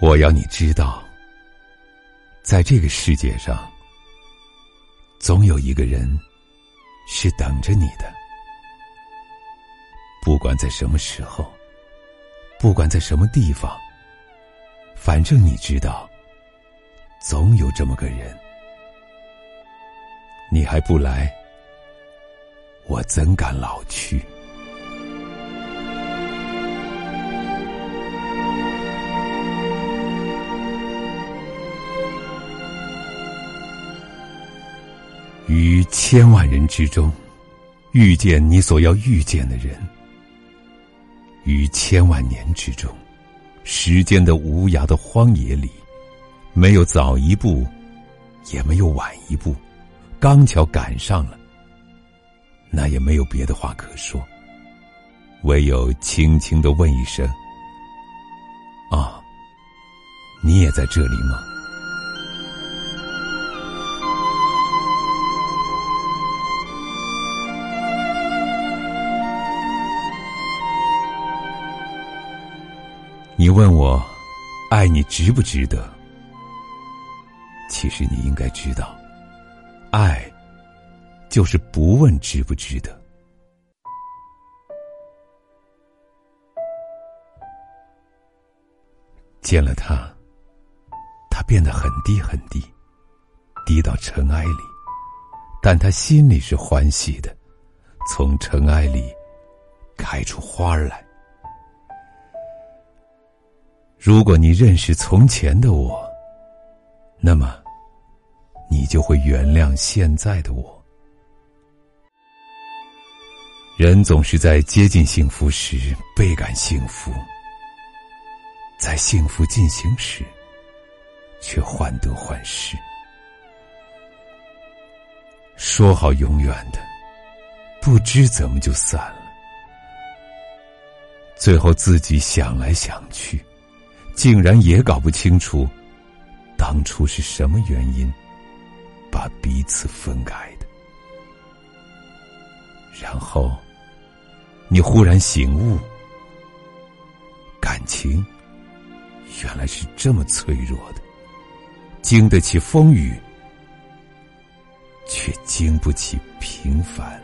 我要你知道，在这个世界上，总有一个人是等着你的。不管在什么时候，不管在什么地方，反正你知道，总有这么个人。你还不来，我怎敢老去？千万人之中，遇见你所要遇见的人；于千万年之中，时间的无涯的荒野里，没有早一步，也没有晚一步，刚巧赶上了，那也没有别的话可说，唯有轻轻的问一声：“啊，你也在这里吗？”你问我，爱你值不值得？其实你应该知道，爱就是不问值不值得。见了他，他变得很低很低，低到尘埃里，但他心里是欢喜的，从尘埃里开出花来。如果你认识从前的我，那么，你就会原谅现在的我。人总是在接近幸福时倍感幸福，在幸福进行时，却患得患失。说好永远的，不知怎么就散了，最后自己想来想去。竟然也搞不清楚，当初是什么原因把彼此分开的。然后，你忽然醒悟，感情原来是这么脆弱的，经得起风雨，却经不起平凡。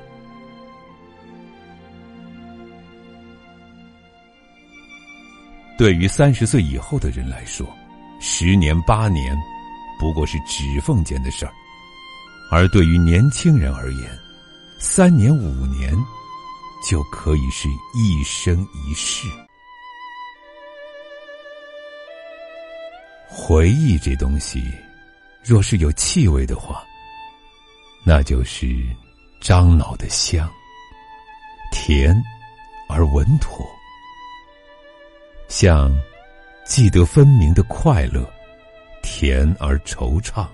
对于三十岁以后的人来说，十年八年不过是指缝间的事儿；而对于年轻人而言，三年五年就可以是一生一世。回忆这东西，若是有气味的话，那就是樟脑的香，甜而稳妥。像记得分明的快乐，甜而惆怅；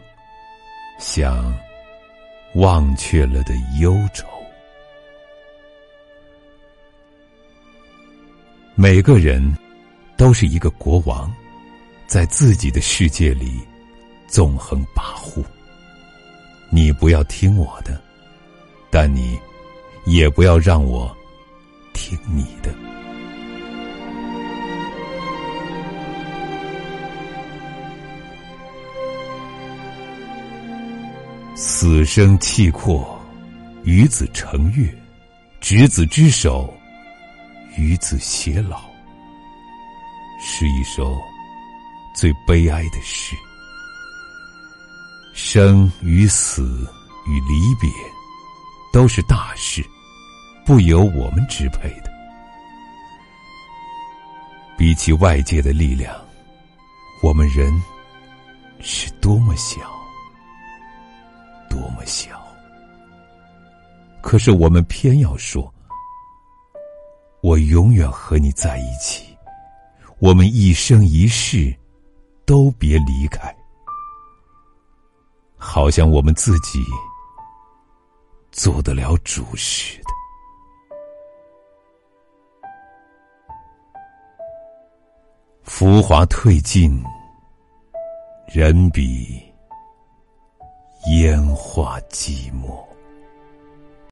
像忘却了的忧愁。每个人都是一个国王，在自己的世界里纵横跋扈。你不要听我的，但你也不要让我听你的。死生契阔，与子成悦；执子之手，与子偕老。是一首最悲哀的诗。生与死与离别，都是大事，不由我们支配的。比起外界的力量，我们人是多么小。多么小！可是我们偏要说，我永远和你在一起，我们一生一世都别离开，好像我们自己做得了主似的。浮华褪尽，人比。烟花寂寞。